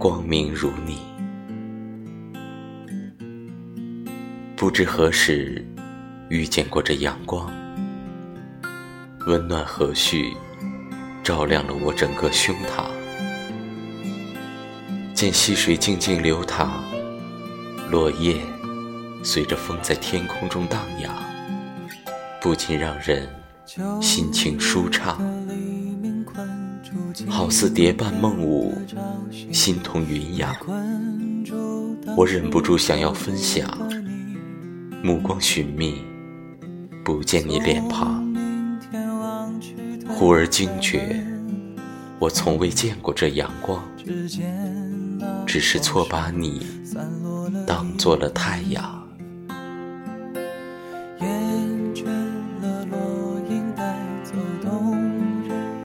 光明如你。不知何时遇见过这阳光，温暖和煦，照亮了我整个胸膛。见溪水静静流淌，落叶随着风在天空中荡漾，不禁让人心情舒畅，好似蝶伴梦舞，心同云扬。我忍不住想要分享。目光寻觅，不见你脸庞，忽而惊觉，我从未见过这阳光，只是错把你当做了太阳。